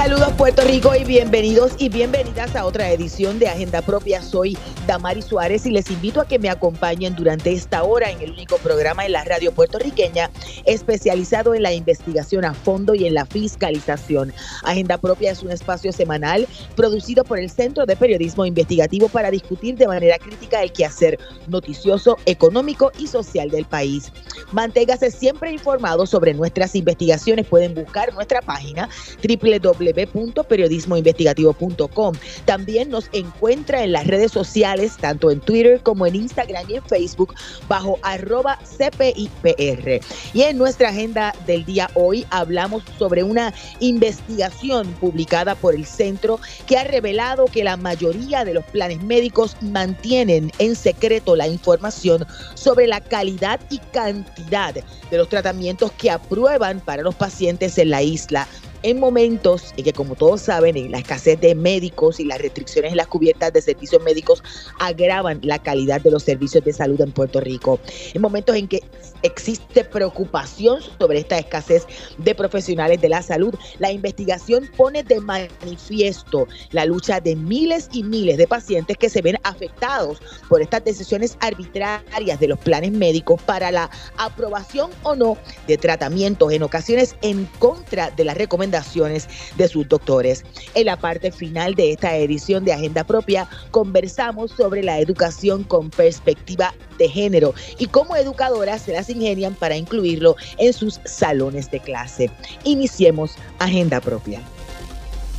Saludos Puerto Rico y bienvenidos y bienvenidas a otra edición de Agenda Propia. Soy Damari Suárez y les invito a que me acompañen durante esta hora en el único programa en la radio puertorriqueña especializado en la investigación a fondo y en la fiscalización. Agenda Propia es un espacio semanal producido por el Centro de Periodismo Investigativo para discutir de manera crítica el quehacer noticioso, económico y social del país. Manténgase siempre informado sobre nuestras investigaciones. Pueden buscar nuestra página www www.periodismoinvestigativo.com. También nos encuentra en las redes sociales, tanto en Twitter como en Instagram y en Facebook, bajo arroba CPIPR. Y en nuestra agenda del día hoy hablamos sobre una investigación publicada por el centro que ha revelado que la mayoría de los planes médicos mantienen en secreto la información sobre la calidad y cantidad de los tratamientos que aprueban para los pacientes en la isla en momentos en que, como todos saben, la escasez de médicos y las restricciones en las cubiertas de servicios médicos agravan la calidad de los servicios de salud en Puerto Rico. En momentos en que existe preocupación sobre esta escasez de profesionales de la salud, la investigación pone de manifiesto la lucha de miles y miles de pacientes que se ven afectados por estas decisiones arbitrarias de los planes médicos para la aprobación o no de tratamientos, en ocasiones en contra de las recomendaciones de sus doctores. En la parte final de esta edición de Agenda Propia conversamos sobre la educación con perspectiva de género y cómo educadoras se las ingenian para incluirlo en sus salones de clase. Iniciemos Agenda Propia.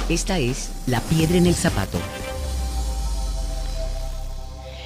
Esta es La Piedra en el Zapato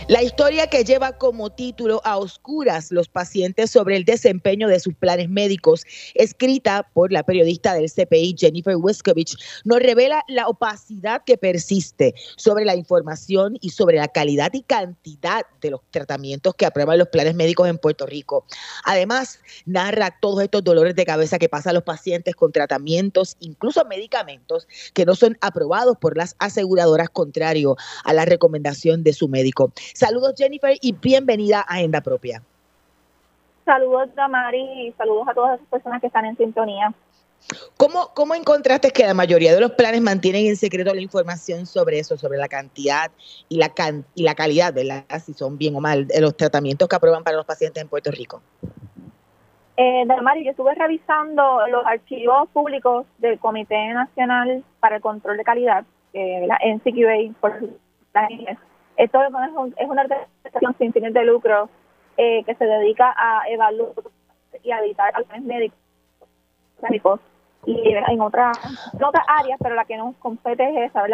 la historia que lleva como título A Oscuras los pacientes sobre el desempeño de sus planes médicos, escrita por la periodista del CPI Jennifer Wiskovich, nos revela la opacidad que persiste sobre la información y sobre la calidad y cantidad de los tratamientos que aprueban los planes médicos en Puerto Rico. Además, narra todos estos dolores de cabeza que pasan los pacientes con tratamientos, incluso medicamentos, que no son aprobados por las aseguradoras contrario a la recomendación de su médico. Saludos Jennifer y bienvenida a Agenda Propia. Saludos Damari y saludos a todas las personas que están en sintonía. ¿Cómo, ¿Cómo encontraste que la mayoría de los planes mantienen en secreto la información sobre eso, sobre la cantidad y la, y la calidad, ¿verdad? Si son bien o mal, de los tratamientos que aprueban para los pacientes en Puerto Rico? Eh, Damari, yo estuve revisando los archivos públicos del Comité Nacional para el Control de Calidad, eh, la NCQA, por la esto es una organización sin fines de lucro eh, que se dedica a evaluar y a editar planes médicos y en otras otras áreas, pero la que nos compete es esa,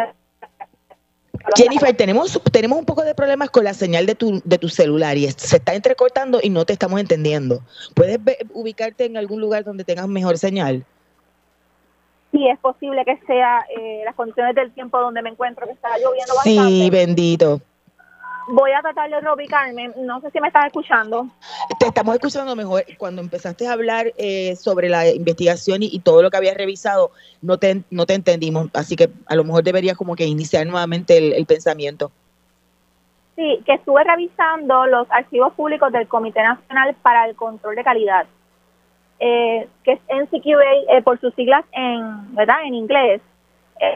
Jennifer, tenemos, tenemos un poco de problemas con la señal de tu, de tu celular y se está entrecortando y no te estamos entendiendo. ¿Puedes ubicarte en algún lugar donde tengas mejor señal? Sí, es posible que sea eh, las condiciones del tiempo donde me encuentro, que está lloviendo bastante. Sí, bendito. Voy a tratar de reubicarme. No sé si me estás escuchando. Te estamos escuchando mejor. Cuando empezaste a hablar eh, sobre la investigación y, todo lo que habías revisado, no te, no te entendimos. Así que a lo mejor deberías como que iniciar nuevamente el, pensamiento. Sí, que estuve revisando los archivos públicos del Comité Nacional para el Control de Calidad, eh, que es NCQA eh, por sus siglas en, ¿verdad? en inglés.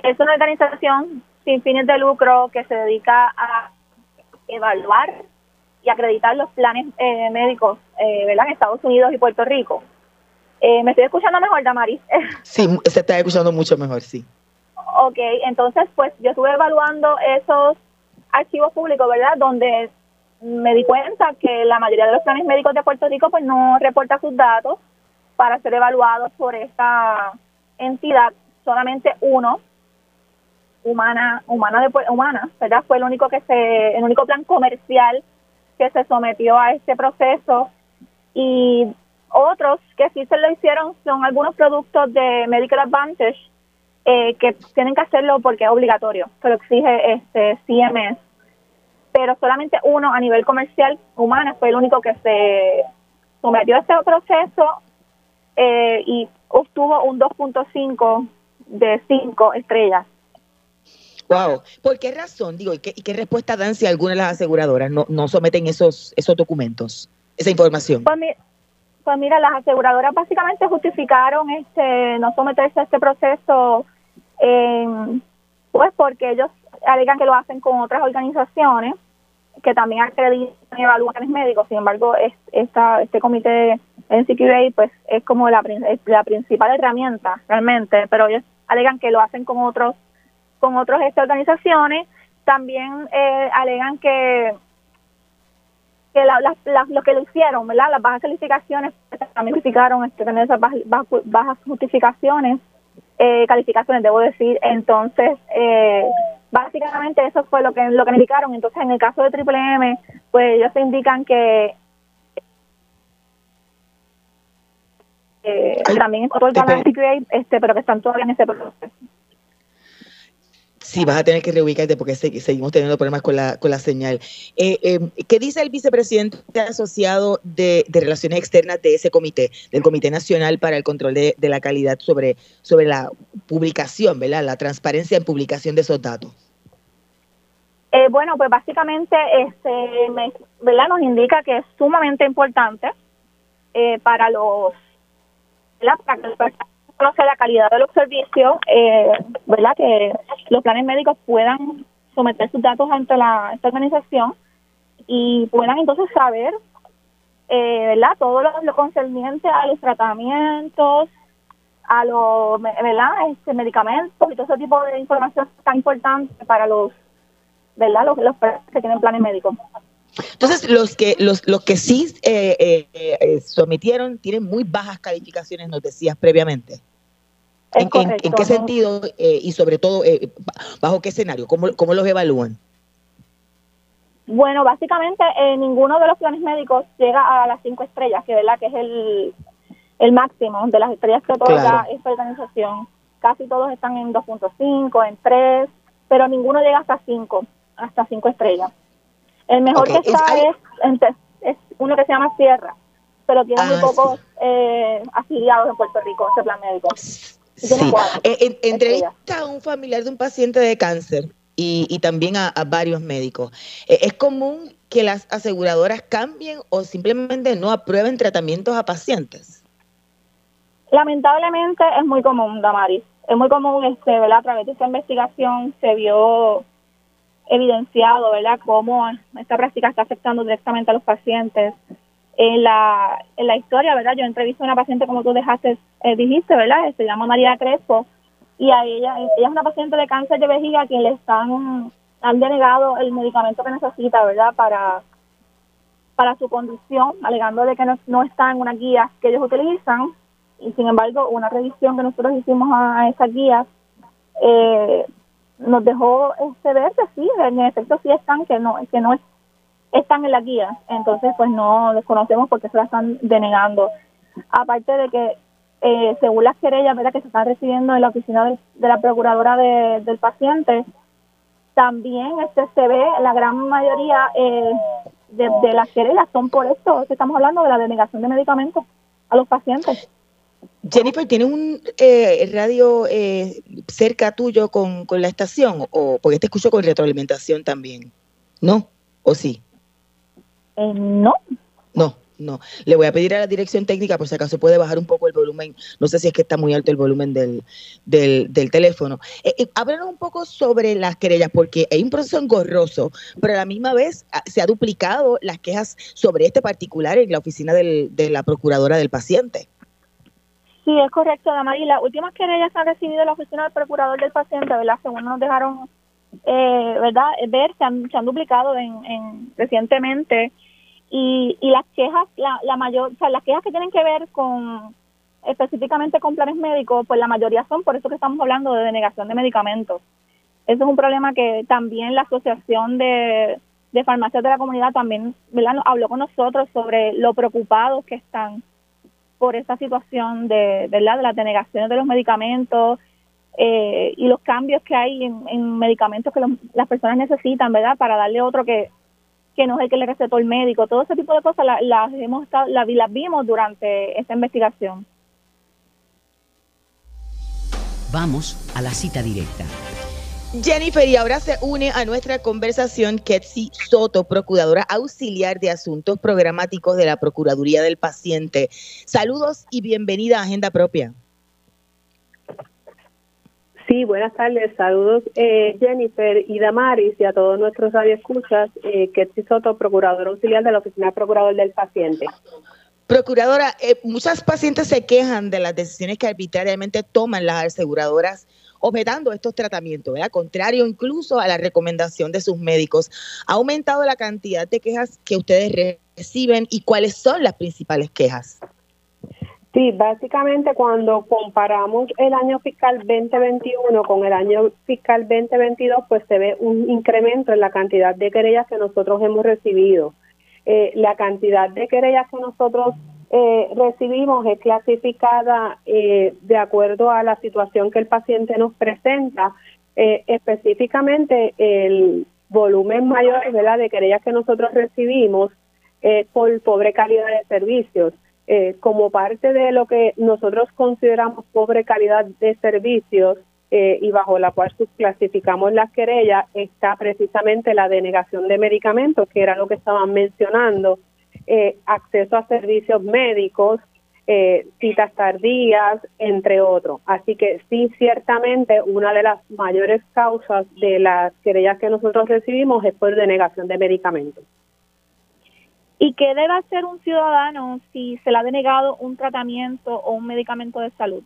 es una organización sin fines de lucro que se dedica a evaluar y acreditar los planes eh, médicos eh, ¿verdad? en Estados Unidos y Puerto Rico. Eh, ¿Me estoy escuchando mejor, Damaris? sí, se está escuchando mucho mejor, sí. Ok, entonces pues yo estuve evaluando esos archivos públicos, ¿verdad? Donde me di cuenta que la mayoría de los planes médicos de Puerto Rico pues no reporta sus datos para ser evaluados por esta entidad. Solamente uno humana, humana de humana, ¿verdad? Fue el único que se, el único plan comercial que se sometió a este proceso y otros que sí se lo hicieron son algunos productos de Medical Advantage eh, que tienen que hacerlo porque es obligatorio, que lo exige este CMS, pero solamente uno a nivel comercial humana fue el único que se sometió a este proceso eh, y obtuvo un 2.5 de cinco estrellas. Wow. ¿Por qué razón? Digo, ¿y qué, respuesta dan si alguna de las aseguradoras no, no someten esos, esos documentos, esa información? Pues, pues mira, las aseguradoras básicamente justificaron este no someterse a este proceso, pues porque ellos alegan que lo hacen con otras organizaciones que también acreditan evaluaciones médicos. Sin embargo, es, esta, este comité NCQA pues es como la, la principal herramienta realmente, pero ellos alegan que lo hacen con otros con otras este, organizaciones. También eh, alegan que que la, lo que lo hicieron, ¿verdad? Las bajas calificaciones también justificaron este, tener esas bajas, bajas justificaciones, eh, calificaciones, debo decir. Entonces, eh, básicamente eso fue lo que lo que indicaron. Entonces, en el caso de Triple M, pues ellos indican que eh, también es otro el este, pero que están todavía en ese proceso. Sí, vas a tener que reubicarte porque seguimos teniendo problemas con la, con la señal. Eh, em, ¿Qué dice el vicepresidente asociado de, Relaciones Externas de ese comité, del Comité Nacional para el Control de, la Calidad sobre, la publicación, ¿verdad? la transparencia en publicación de esos datos? Eh, bueno, pues básicamente este, ¿verdad? nos indica que es sumamente importante eh, para los que conoce la calidad de los servicios, eh, ¿verdad? Que los planes médicos puedan someter sus datos ante la, esta organización y puedan entonces saber, eh, ¿verdad? Todo lo, concerniente a los tratamientos, a los, ¿verdad? Este, medicamentos y todo ese tipo de información tan importante para los, ¿verdad? Los, los que tienen planes médicos. Entonces, los que los, los que sí eh, eh, eh, sometieron tienen muy bajas calificaciones, nos decías previamente. ¿En, qué sentido y sobre todo bajo qué escenario? ¿Cómo, ¿Cómo los evalúan? Bueno, básicamente ninguno de los planes médicos llega a las cinco estrellas, que verdad que es el, el máximo de las estrellas que otorga esta organización. Casi todos están en 2.5, en 3, pero ninguno llega hasta 5, hasta 5 estrellas. El mejor que está es, uno que se llama Sierra, pero tiene muy ah, pocos eh, afiliados en Puerto Rico, ese plan médico. Sí. Eh, entrevista a un familiar de un paciente de cáncer y, también a, varios médicos. Eh, ¿Es común que las aseguradoras cambien o simplemente no aprueben tratamientos a pacientes? Lamentablemente es muy común, Damaris. Es muy común, este, ¿verdad? A través de esta investigación se vio evidenciado, ¿verdad?, cómo esta práctica está afectando directamente a los pacientes. En la, en la historia, ¿verdad?, yo entrevisté a una paciente, como tú dejaste, eh, dijiste, ¿verdad?, se llama María Crespo, y a ella, ella es una paciente de cáncer de vejiga a quien le están, han denegado el medicamento que necesita, ¿verdad?, para, para su condición, alegando de que no, no está en una guía que ellos utilizan, y sin embargo, una revisión que nosotros hicimos a, a esas guías, eh, nos dejó este ver sí, en efecto sí están, que no, que no están en la guía, entonces pues no los conocemos porque se la están denegando. Aparte de que eh, según las querellas ¿verdad? que se están recibiendo en la oficina de, la procuradora del paciente, también este se ve la gran mayoría eh, de, de las querellas son por esto que estamos hablando de la denegación de medicamentos a los pacientes. Jennifer, ¿tiene un eh, radio eh, cerca tuyo con, con, la estación? o Porque te escucho con retroalimentación también. ¿No? ¿O sí? Eh, no. No, no. Le voy a pedir a la dirección técnica, por si acaso puede bajar un poco el volumen. No sé si es que está muy alto el volumen del, del, del teléfono. Eh, háblanos un poco sobre las querellas, porque hay un proceso engorroso, pero a la misma vez ah, se ha duplicado las quejas sobre este particular en la oficina del, de la procuradora del paciente. Sí, es correcto, Damari. Las últimas querellas han recibido en la oficina del procurador del paciente, ¿verdad? Según nos dejaron eh, ¿verdad? ver, se han, se han duplicado en, recientemente. Y, y las quejas, la, la mayor, o sea, las quejas que tienen que ver con específicamente con planes médicos, pues la mayoría son por eso que estamos hablando de denegación de medicamentos. Eso es un problema que también la Asociación de, de Farmacias de la Comunidad también ¿verdad? habló con nosotros sobre lo preocupados que están por esa situación de, ¿verdad? de las denegaciones de los medicamentos eh, y los cambios que hay en, medicamentos que las personas necesitan, ¿verdad? Para darle otro que, que no es el que le recetó el médico. Todo ese tipo de cosas las, hemos estado, las vimos durante esta investigación. Vamos a la cita directa. Jennifer, y ahora se une a nuestra conversación Ketsi Soto, procuradora auxiliar de asuntos programáticos de la Procuraduría del Paciente. Saludos y bienvenida a Agenda Propia. Sí, buenas tardes. Saludos eh, Jennifer y Damaris y a todos nuestros radioescuchas. Eh, Ketsi Soto, procuradora auxiliar de la Oficina Procurador del Paciente. Procuradora, eh, muchas pacientes se quejan de las decisiones que arbitrariamente toman las aseguradoras objetando estos tratamientos, ¿verdad? Contrario incluso a la recomendación de sus médicos. ¿Ha aumentado la cantidad de quejas que ustedes reciben y cuáles son las principales quejas? Sí, básicamente cuando comparamos el año fiscal 2021 con el año fiscal 2022, pues se ve un incremento en la cantidad de querellas que nosotros hemos recibido. Eh, la cantidad de querellas que nosotros eh, recibimos es clasificada eh, de acuerdo a la situación que el paciente nos presenta. Eh, específicamente, el volumen mayor ¿verdad? de querellas que nosotros recibimos es por pobre calidad de servicios. como parte de lo que nosotros consideramos pobre calidad de servicios y bajo la cual subclasificamos las querellas, está precisamente la denegación de medicamentos, que era lo que estaban mencionando eh, acceso a servicios médicos, eh, citas tardías, entre otros. Así que sí, ciertamente una de las mayores causas de las querellas que nosotros recibimos es por denegación de medicamentos. ¿Y qué debe hacer un ciudadano si se le ha denegado un tratamiento o un medicamento de salud?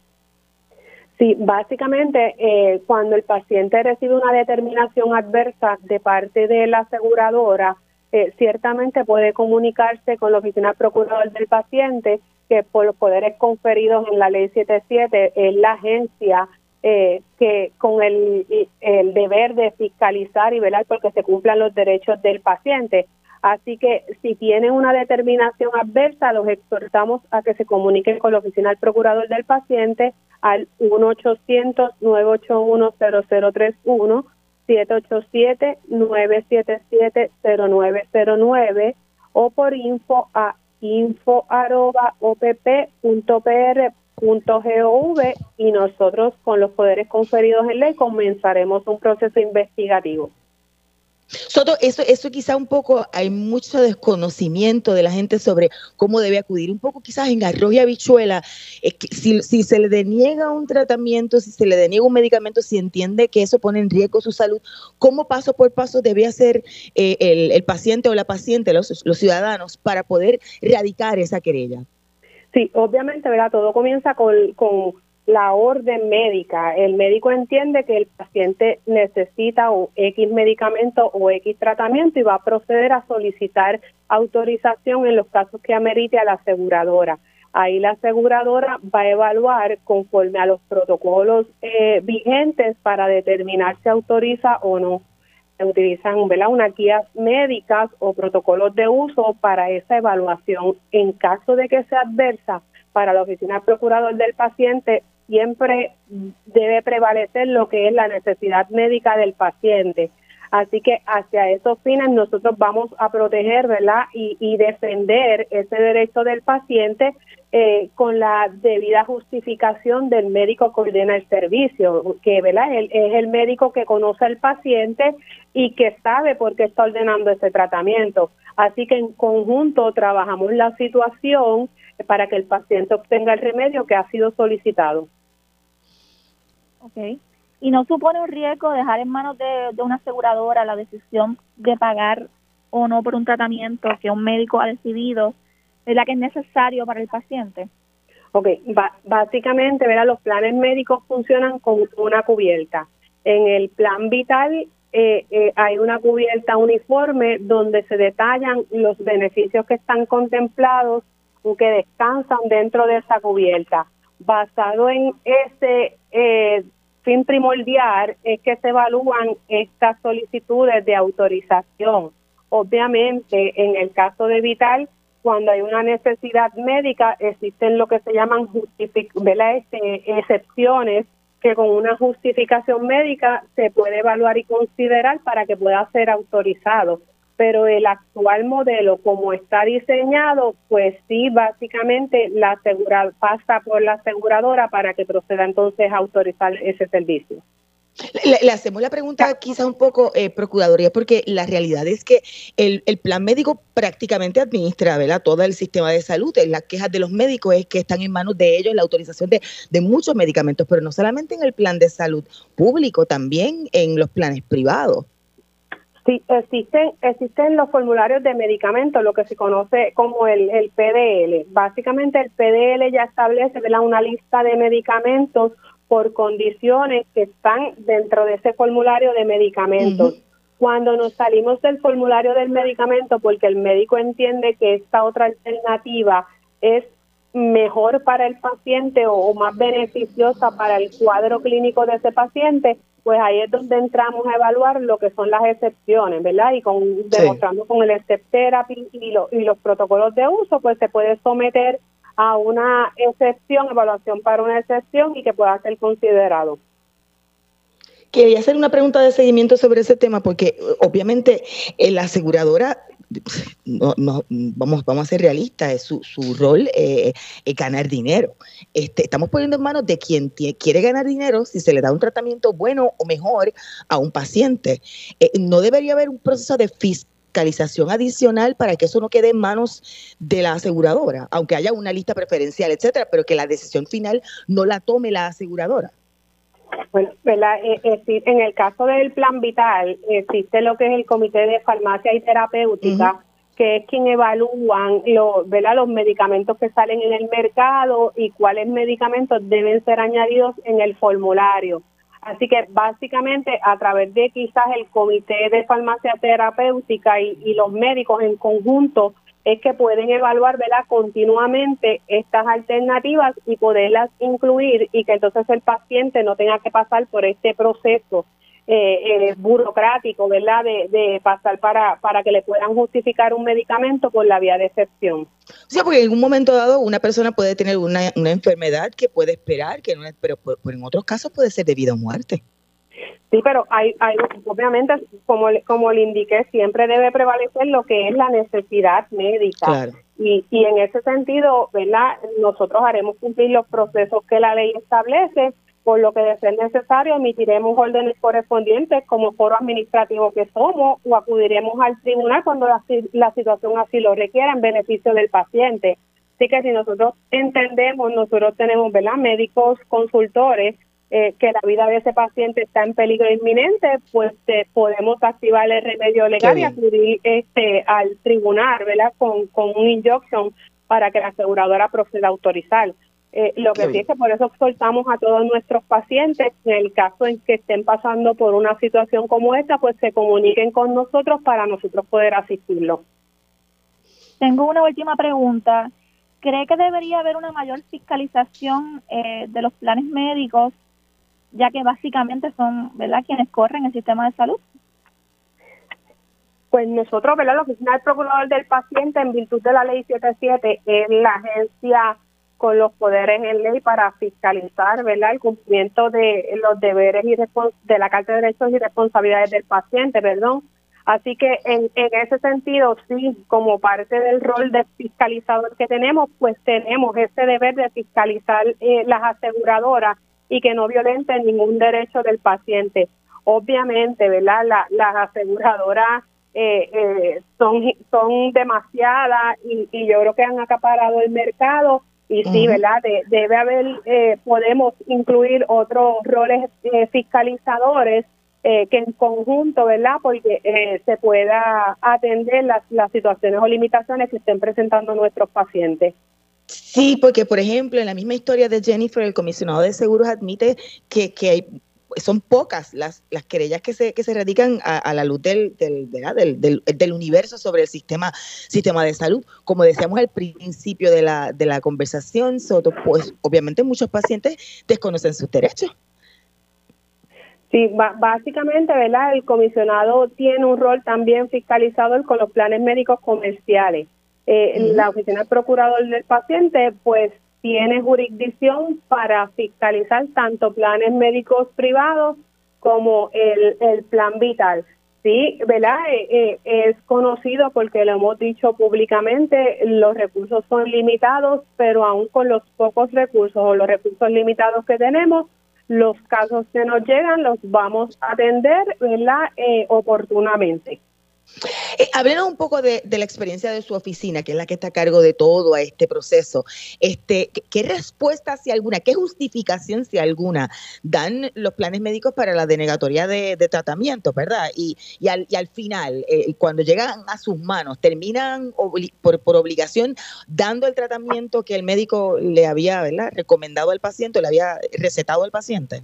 Sí, básicamente eh, cuando el paciente recibe una determinación adversa de parte de la aseguradora, eh, ciertamente puede comunicarse con la oficina procurador del paciente, que por los poderes conferidos en la ley 77 es la agencia eh, que con el, el deber de fiscalizar y velar porque se cumplan los derechos del paciente. Así que si tienen una determinación adversa, los exhortamos a que se comuniquen con la oficina del procurador del paciente al 1-800-981-0031 787-977-0909 o por info a info.opp.pr.gov y nosotros con los poderes conferidos en ley comenzaremos un proceso investigativo. Soto, eso, eso quizá un poco, hay mucho desconocimiento de la gente sobre cómo debe acudir. Un poco quizás en arroz y habichuela, si, si se le deniega un tratamiento, si se le deniega un medicamento, si entiende que eso pone en riesgo su salud, ¿cómo paso por paso debe hacer eh, el, paciente o la paciente, los, los ciudadanos, para poder erradicar esa querella? Sí, obviamente, ¿verdad? Todo comienza con, con la orden médica. El médico entiende que el paciente necesita un X medicamento o X tratamiento y va a proceder a solicitar autorización en los casos que amerite a la aseguradora. Ahí la aseguradora va a evaluar conforme a los protocolos eh, vigentes para determinar si autoriza o no. Se utilizan ¿verdad? unas guías médicas o protocolos de uso para esa evaluación. En caso de que sea adversa, para la oficina procurador del paciente siempre debe prevalecer lo que es la necesidad médica del paciente. Así que hacia esos fines nosotros vamos a proteger, ¿verdad? Y, defender ese derecho del paciente eh, con la debida justificación del médico que ordena el servicio, que, ¿verdad? Él, es el médico que conoce al paciente y que sabe por qué está ordenando ese tratamiento. Así que en conjunto trabajamos la situación para que el paciente obtenga el remedio que ha sido solicitado. Ok. ¿Y no supone un riesgo dejar en manos de, una aseguradora la decisión de pagar o no por un tratamiento que un médico ha decidido es la que es necesario para el paciente? Ok, básicamente, ¿verdad? los planes médicos funcionan con una cubierta. En el plan vital eh, eh, hay una cubierta uniforme donde se detallan los beneficios que están contemplados o que descansan dentro de esa cubierta basado en ese eh, fin primordial es que se evalúan estas solicitudes de autorización. Obviamente, en el caso de Vital, cuando hay una necesidad médica, existen lo que se llaman este, excepciones que con una justificación médica se puede evaluar y considerar para que pueda ser autorizado. Pero el actual modelo como está diseñado, pues sí, básicamente la asegura, pasa por la aseguradora para que proceda entonces a autorizar ese servicio. Le, hacemos la pregunta quizás un poco, eh, Procuraduría, porque la realidad es que el, plan médico prácticamente administra ¿verdad? todo el sistema de salud. Las quejas de los médicos es que están en manos de ellos la autorización de, de muchos medicamentos, pero no solamente en el plan de salud público, también en los planes privados. Sí, existen, existen los formularios de medicamentos, lo que se conoce como el, el PDL. Básicamente el PDL ya establece una lista de medicamentos por condiciones que están dentro de ese formulario de medicamentos. Cuando nos salimos del formulario del medicamento porque el médico entiende que esta otra alternativa es mejor para el paciente o más beneficiosa para el cuadro clínico de ese paciente, pues ahí es donde entramos a evaluar lo que son las excepciones, ¿verdad? Y con demostrando con el step therapy y, y los protocolos de uso, pues se puede someter a una excepción, evaluación para una excepción y que pueda ser considerado. Quería hacer una pregunta de seguimiento sobre ese tema porque obviamente la aseguradora no, no, vamos, vamos a ser realistas, su, su rol eh, es ganar dinero. Este, estamos poniendo en manos de quien quiere ganar dinero si se le da un tratamiento bueno o mejor a un paciente. Eh, no debería haber un proceso de fiscalización adicional para que eso no quede en manos de la aseguradora, aunque haya una lista preferencial, etcétera, pero que la decisión final no la tome la aseguradora. Bueno, eh, eh, en el caso del plan vital existe lo que es el comité de farmacia y terapéutica, que es quien evalúan lo, los medicamentos que salen en el mercado y cuáles medicamentos deben ser añadidos en el formulario. Así que básicamente a través de quizás el comité de farmacia terapéutica y, los médicos en conjunto es que pueden evaluar ¿verdad? continuamente estas alternativas y poderlas incluir y que entonces el paciente no tenga que pasar por este proceso eh, eh, burocrático, ¿verdad? De, de, pasar para, para que le puedan justificar un medicamento por la vía de excepción. O sea, porque en un momento dado una persona puede tener una, una enfermedad que puede esperar, que no es, pero, en otros casos puede ser debido a muerte. Sí, pero hay, hay obviamente, como, como le indiqué, siempre debe prevalecer lo que es la necesidad médica. Y, y en ese sentido, ¿verdad? Nosotros haremos cumplir los procesos que la ley establece, por lo que de ser necesario emitiremos órdenes correspondientes como foro administrativo que somos o acudiremos al tribunal cuando la, la situación así lo requiera en beneficio del paciente. Así que si nosotros entendemos, nosotros tenemos ¿verdad? médicos consultores eh, que la vida de ese paciente está en peligro inminente, pues eh, podemos activar el remedio legal y acudir este, al tribunal ¿verdad? Con, con un injunction para que la aseguradora proceda a autorizar. Eh, lo que sí es que por eso exhortamos a todos nuestros pacientes, en el caso en que estén pasando por una situación como esta, pues se comuniquen con nosotros para nosotros poder asistirlo. Tengo una última pregunta. ¿Cree que debería haber una mayor fiscalización eh, de los planes médicos, ya que básicamente son ¿verdad? quienes corren el sistema de salud? Pues nosotros, ¿verdad? La Oficina del Procurador del Paciente, en virtud de la Ley 77, es la agencia con los poderes en ley para fiscalizar ¿verdad? el cumplimiento de los deberes y de la Carta de Derechos y Responsabilidades del paciente, perdón. Así que en, en ese sentido, sí, como parte del rol de fiscalizador que tenemos, pues tenemos ese deber de fiscalizar eh, las aseguradoras y que no violenten ningún derecho del paciente. Obviamente, ¿verdad? las aseguradoras eh, eh, son, son demasiadas y, y yo creo que han acaparado el mercado y sí, ¿verdad? debe haber, eh, podemos incluir otros roles eh, fiscalizadores que en conjunto, ¿verdad? Porque se pueda atender las, las situaciones o limitaciones que estén presentando nuestros pacientes. Sí, porque por ejemplo, en la misma historia de Jennifer, el comisionado de seguros admite que, que hay son pocas las, las querellas que se, que se radican a, la luz del, del, del, del, universo sobre el sistema, sistema de salud. Como decíamos al principio de la, de la conversación, pues obviamente muchos pacientes desconocen sus derechos. Sí, básicamente, ¿verdad? El comisionado tiene un rol también fiscalizador con los planes médicos comerciales. Eh, La oficina del procurador del paciente, pues tiene jurisdicción para fiscalizar tanto planes médicos privados como el, el plan vital. Sí, ¿verdad? Eh, eh, es conocido porque lo hemos dicho públicamente, los recursos son limitados, pero aún con los pocos recursos o los recursos limitados que tenemos, los casos que nos llegan los vamos a atender, ¿verdad? Eh, oportunamente. Eh, un poco de, la experiencia de su oficina, que es la que está a cargo de todo este proceso. Este, ¿Qué respuesta, si alguna, qué justificación, si alguna, dan los planes médicos para la denegatoria de, tratamiento, verdad? Y, y, al, y al final, eh, cuando llegan a sus manos, terminan por, por obligación dando el tratamiento que el médico le había ¿verdad? recomendado al paciente, le había recetado al paciente.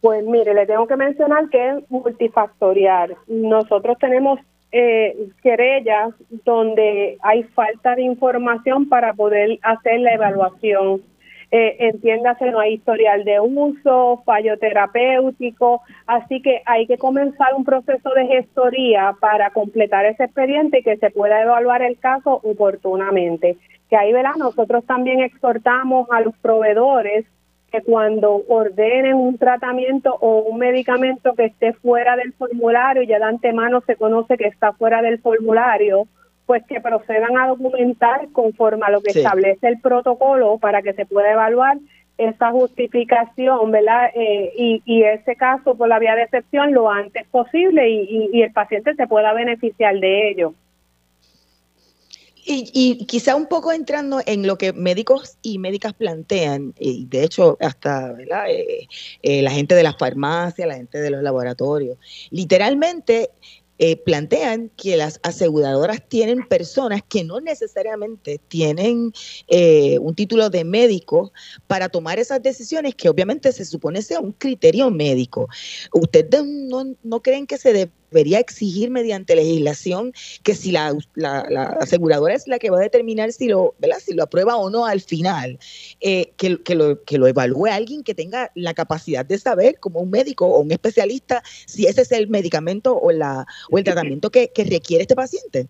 Pues mire, le tengo que mencionar que es multifactorial. Nosotros tenemos eh, querellas donde hay falta de información para poder hacer la evaluación. Eh, entiéndase, no hay historial de uso, fallo terapéutico, así que hay que comenzar un proceso de gestoría para completar ese expediente y que se pueda evaluar el caso oportunamente. Que ahí, ¿verdad? Nosotros también exhortamos a los proveedores que cuando ordenen un tratamiento o un medicamento que esté fuera del formulario, ya de antemano se conoce que está fuera del formulario, pues que procedan a documentar conforme a lo que establece el protocolo para que se pueda evaluar esa justificación, ¿verdad? Eh, y, y ese caso por la vía de excepción lo antes posible y, y el paciente se pueda beneficiar de ello. Y, quizá un poco entrando en lo que médicos y médicas plantean, y de hecho hasta eh, eh, la gente de las farmacias, la gente de los laboratorios, literalmente eh, plantean que las aseguradoras tienen personas que no necesariamente tienen un título de médico para tomar esas decisiones que obviamente se supone sea un criterio médico. ¿Ustedes no, creen que se debería exigir mediante legislación que si la, aseguradora es la que va a determinar si lo, Si lo aprueba o no al final, eh, que, que, lo, que lo evalúe alguien que tenga la capacidad de saber, como un médico o un especialista, si ese es el medicamento o, la, o el tratamiento que, requiere este paciente.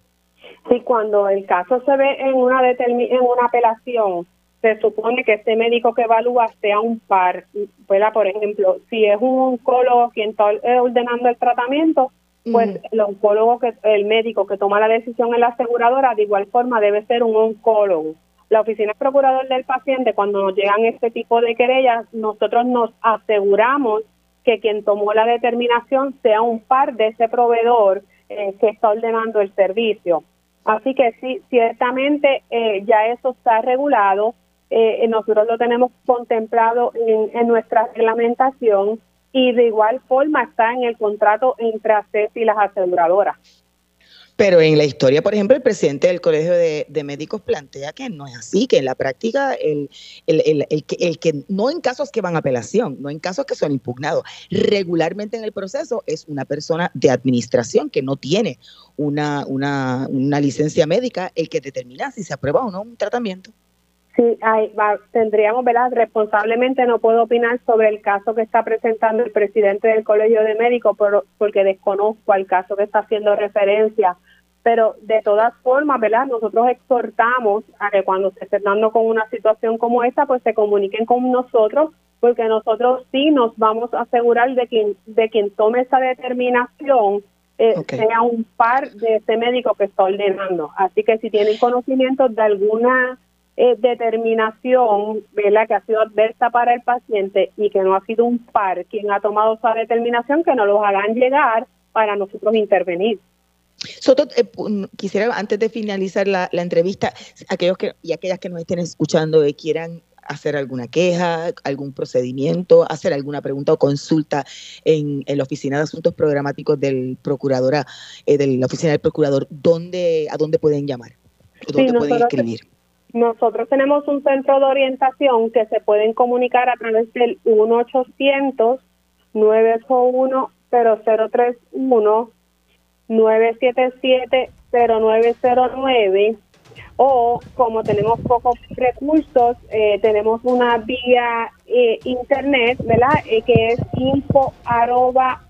Sí, cuando el caso se ve en una, en una apelación, se supone que este médico que evalúa sea un par, Por ejemplo, si es un oncólogo quien está ordenando el tratamiento, pues el oncólogo, que el médico que toma la decisión en la aseguradora, de igual forma debe ser un oncólogo. La oficina procurador del paciente, cuando nos llegan este tipo de querellas, nosotros nos aseguramos que quien tomó la determinación sea un par de ese proveedor eh, que está ordenando el servicio. Así que sí, ciertamente eh, ya eso está regulado. Eh, nosotros lo tenemos contemplado en, en nuestra reglamentación y de igual forma está en el contrato entre ACES y las aseguradoras. Pero en la historia, por ejemplo, el presidente del Colegio de, Médicos plantea que no es así, que en la práctica el, el, el, que, el, que, no en casos que van a apelación, no en casos que son impugnados, regularmente en el proceso es una persona de administración que no tiene una, una, una licencia médica el que determina si se aprueba o no un tratamiento. Sí, hay, tendríamos, ¿verdad? Responsablemente no puedo opinar sobre el caso que está presentando el presidente del Colegio de Médicos porque desconozco al caso que está haciendo referencia. Pero de todas formas, ¿verdad? Nosotros exhortamos a que cuando se esté dando con una situación como esta, pues se comuniquen con nosotros porque nosotros sí nos vamos a asegurar de quien, de quien tome esa determinación eh, sea un par de ese médico que está ordenando. Así que si tienen conocimiento de alguna eh, determinación ¿verdad? que ha sido adversa para el paciente y que no ha sido un par quien ha tomado esa determinación, que nos los hagan llegar para nosotros intervenir. Soto, eh, quisiera antes de finalizar la, entrevista, aquellos que y aquellas que nos estén escuchando y quieran hacer alguna queja, algún procedimiento, hacer alguna pregunta o consulta en, la oficina de asuntos programáticos del procuradora, eh, de la oficina del procurador, ¿dónde, ¿a dónde pueden llamar? ¿Dónde pueden escribir? Nosotros tenemos un centro de orientación que se pueden comunicar a través del 1-800-981-0031, 977-0909 o como tenemos pocos recursos, eh, tenemos una vía eh, internet, ¿verdad? Eh, que es info arroba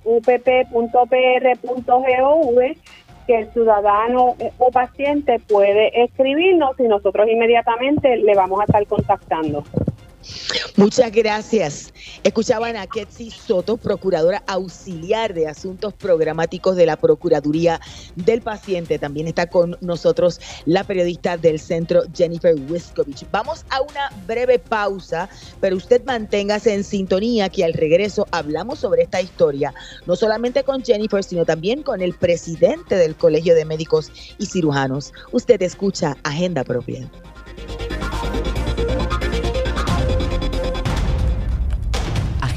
que el ciudadano o paciente puede escribirnos y nosotros inmediatamente le vamos a estar contactando. Muchas gracias. Escuchaban a Ketsi Soto, procuradora auxiliar de asuntos programáticos de la Procuraduría del Paciente. También está con nosotros la periodista del centro Jennifer Wiskovich. Vamos a una breve pausa, pero usted manténgase en sintonía que al regreso hablamos sobre esta historia, no solamente con Jennifer, sino también con el presidente del Colegio de Médicos y Cirujanos. Usted escucha Agenda Propia.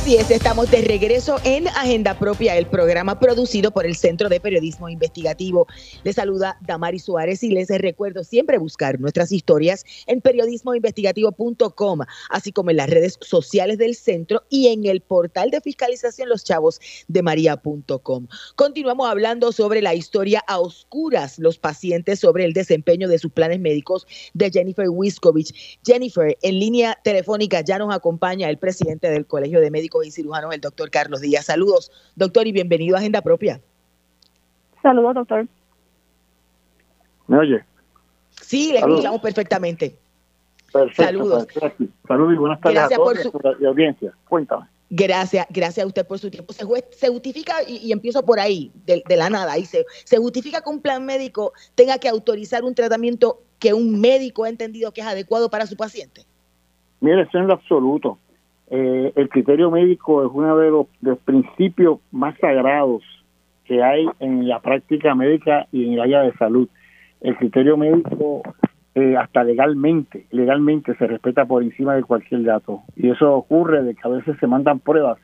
Así es, estamos de regreso en Agenda Propia, el programa producido por el Centro de Periodismo Investigativo. Les saluda Damari Suárez y les recuerdo siempre buscar nuestras historias en periodismoinvestigativo.com, así como en las redes sociales del centro y en el portal de fiscalización Los Chavos de María.com. Continuamos hablando sobre la historia a oscuras, los pacientes sobre el desempeño de sus planes médicos de Jennifer Wiskovich. Jennifer, en línea telefónica ya nos acompaña el presidente del Colegio de Médicos y cirujano, el doctor Carlos Díaz. Saludos, doctor, y bienvenido a Agenda Propia. Saludos, doctor. ¿Me oye? Sí, le escuchamos perfectamente. Perfecto, Saludos. Saludos y buenas tardes Gracias a todos por su- y audiencia. Cuéntame. Gracias, gracias a usted por su tiempo. Se, se justifica, y, y empiezo por ahí, de, de la nada, ahí se, se justifica que un plan médico tenga que autorizar un tratamiento que un médico ha entendido que es adecuado para su paciente. Mire, eso en lo absoluto. Eh, el criterio médico es uno de los, principios más sagrados que hay en la práctica médica y en el área de salud. El criterio médico, eh, hasta legalmente, legalmente se respeta por encima de cualquier dato. Y eso ocurre de que a veces se mandan pruebas